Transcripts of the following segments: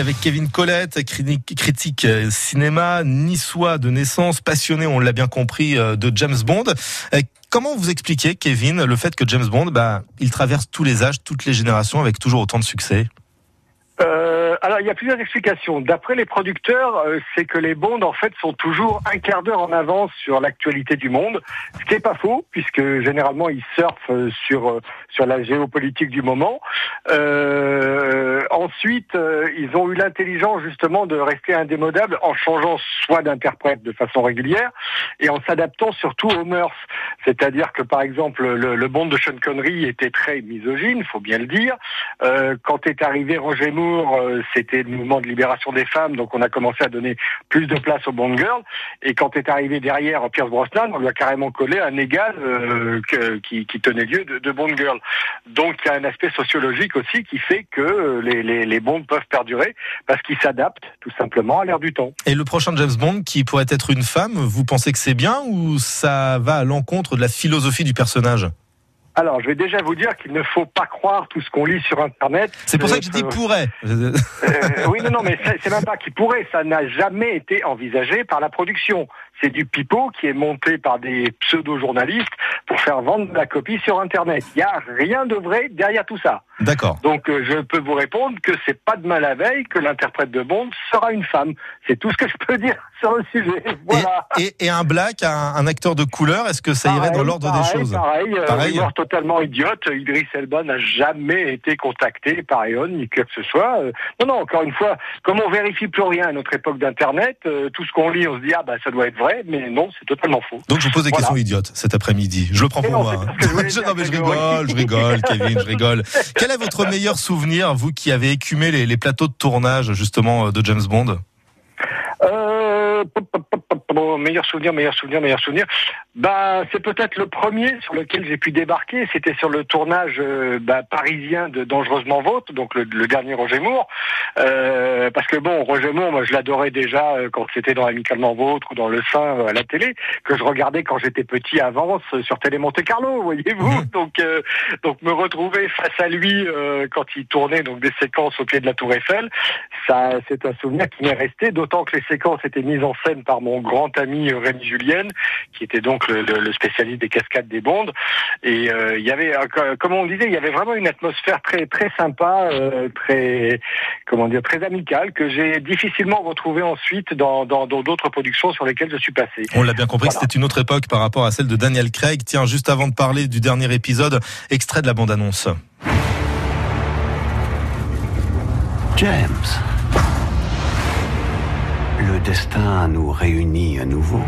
avec Kevin Collette, critique euh, cinéma, niçois de naissance, passionné, on l'a bien compris, euh, de James Bond. Euh, comment vous expliquez, Kevin, le fait que James Bond, bah, il traverse tous les âges, toutes les générations avec toujours autant de succès? Alors, il y a plusieurs explications. D'après les producteurs, c'est que les Bonds, en fait, sont toujours un quart d'heure en avance sur l'actualité du monde, ce qui n'est pas faux, puisque généralement, ils surfent sur sur la géopolitique du moment. ensuite, ils ont eu l'intelligence, justement, de rester indémodables en changeant soit d'interprète de façon régulière et en s'adaptant surtout aux mœurs. C'est-à-dire que, par exemple, le, le Bond de Sean Connery était très misogyne, faut bien le dire. quand est arrivé Roger Moore, euh, c'était le mouvement de libération des femmes, donc on a commencé à donner plus de place aux Bond Girls. Et quand est arrivé derrière Pierce Brosnan, on lui a carrément collé un égal euh, qui, tenait lieu de, de Bond Girl. Donc il y a un aspect sociologique aussi qui fait que les, les, les peuvent perdurer parce qu'ils s'adaptent tout simplement à l'ère du temps. Et le prochain James Bond qui pourrait être une femme, vous pensez que c'est bien ou ça va à l'encontre de la philosophie du personnage? Alors, je vais déjà vous dire qu'il ne faut pas croire tout ce qu'on lit sur Internet. C'est pour ça que je dis pourrait. Euh, oui, non, non, mais c'est même pas qu'il pourrait. Ça n'a jamais été envisagé par la production. C'est du pipeau qui est monté par des pseudo-journalistes pour faire vendre la copie sur Internet. Il n'y a rien de vrai derrière tout ça. D'accord. Donc euh, je peux vous répondre que c'est pas de mal à veille que l'interprète de Bond sera une femme. C'est tout ce que je peux dire sur le sujet. Voilà. Et, et, un black, un, acteur de couleur, est-ce que ça irait dans l'ordre des choses? Pareil, euh, pareil. Totalement idiote. Idriss Elba n'a jamais été contacté par Eon ni que ce soit. Euh, non, non. Encore une fois, comme on vérifie plus rien à notre époque d'Internet, tout ce qu'on lit, on se dit ah bah ça doit être vrai, mais non, c'est totalement faux. Donc je vous pose des questions idiotes cet après-midi. Je le prends pour moi. Hein. Je, non mais je rigole, je rigole, Kevin, je rigole. Quel est votre meilleur souvenir, vous qui avez écumé les, plateaux de tournage justement euh, de James Bond? Euh, meilleur souvenir, meilleur souvenir, meilleur souvenir. Bah, c'est peut-être le premier sur lequel j'ai pu débarquer. C'était sur le tournage euh, bah, parisien de Dangereusement Vôtre, donc le, dernier Roger Moore. Euh, parce que bon, Roger Moore, moi, je l'adorais déjà euh, quand c'était dans Amicalement Vôtre ou dans Le Sein à la télé, que je regardais quand j'étais petit avance sur Télé Monte Carlo, voyez-vous. Donc, donc me retrouver face à lui quand il tournait donc des séquences au pied de la Tour Eiffel, ça, c'est un souvenir qui m'est resté. D'autant que les séquences étaient mises en scène par mon grand ami Rémi Julienne, qui était donc le, spécialiste des cascades des Bondes. Et euh, il y avait, euh, comme on disait, il y avait vraiment une atmosphère très très sympa, euh, très comment dire, très amicale que j'ai difficilement retrouvée ensuite dans d'autres productions sur lesquelles je suis passé. On l'a bien compris, c'était une autre époque par rapport à celle de Daniel Craig. Tiens, juste avant de parler du dernier épisode, extrait de la bande-annonce. James. Le destin nous réunit à nouveau.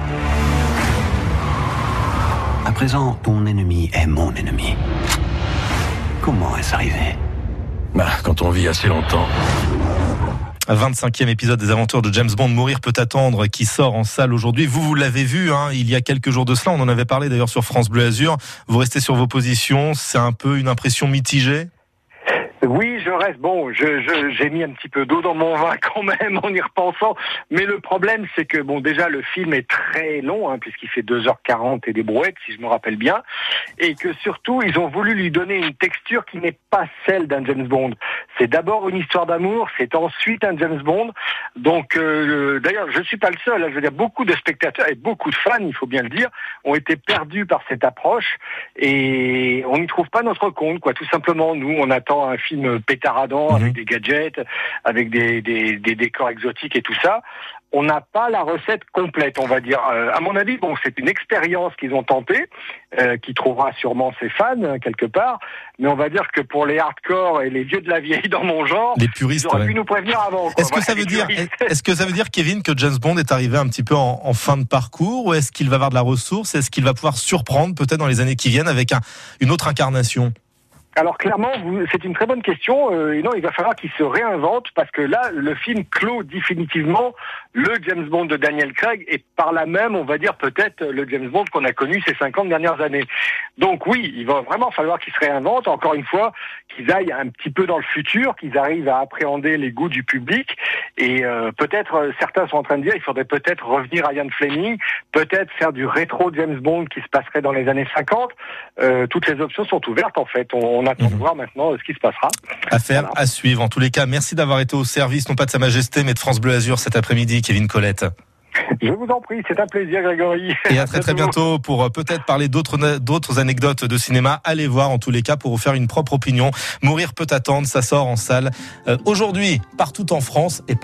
À présent, ton ennemi est mon ennemi. Comment est-ce arrivé? Bah, quand on vit assez longtemps. 25e épisode des aventures de James Bond, Mourir peut attendre, qui sort en salle aujourd'hui. Vous, vous l'avez vu, hein, il y a quelques jours de cela, on en avait parlé d'ailleurs sur France Bleu Azur. Vous restez sur vos positions, c'est un peu une impression mitigée? Oui, je reste. Bon, je, j'ai mis un petit peu d'eau dans mon vin quand même en y repensant. Mais le problème, c'est que bon, déjà le film est très long, hein, puisqu'il fait 2h40 et des brouettes, si je me rappelle bien, et que surtout ils ont voulu lui donner une texture qui n'est pas celle d'un James Bond. C'est d'abord une histoire d'amour, c'est ensuite un James Bond. Donc, euh, d'ailleurs, je suis pas le seul. Hein, je veux dire, beaucoup de spectateurs et beaucoup de fans, il faut bien le dire, ont été perdus par cette approche et on n'y trouve pas notre compte, quoi. Tout simplement, nous, on attend un film film pétaradant avec mhm. des gadgets, avec des, des, des décors exotiques et tout ça on n'a pas la recette complète, on va dire. Euh, à mon avis, bon, c'est une expérience qu'ils ont tentée, euh, qui trouvera sûrement ses fans hein, quelque part, mais on va dire que pour les hardcore et les vieux de la vieille dans mon genre, les puristes, ils auraient pu nous prévenir avant. Est-ce que ça veut dire, est-ce que ça veut dire, Kevin, que James Bond est arrivé un petit peu en, en fin de parcours, ou est-ce qu'il va avoir de la ressource, est-ce qu'il va pouvoir surprendre peut-être dans les années qui viennent avec un, une autre incarnation? Alors clairement, c'est une très bonne question. Euh, et non, il va falloir qu'il se réinvente parce que là, le film clôt définitivement le James Bond de Daniel Craig et par là même, on va dire peut-être le James Bond qu'on a connu ces 50 dernières années. Donc oui, il va vraiment falloir qu'il se réinvente. Encore une fois, qu'ils aillent un petit peu dans le futur, qu'ils arrivent à appréhender les goûts du public. Et euh, peut-être euh, certains sont en train de dire, il faudrait peut-être revenir à Ian Fleming, peut-être faire du rétro James Bond qui se passerait dans les années 50. toutes les options sont ouvertes en fait. On, on attend de Mhm. voir maintenant ce qui se passera. Affaire Voilà. à suivre. En tous les cas, merci d'avoir été au service, non pas de Sa Majesté, mais de France Bleu Azur cet après-midi, Kevin Colette. Je vous en prie, c'est un plaisir, Grégory. Et à très très bientôt pour euh, peut-être parler d'autres anecdotes de cinéma. Allez voir en tous les cas pour vous faire une propre opinion. Mourir peut attendre, ça sort en salle euh, aujourd'hui partout en France et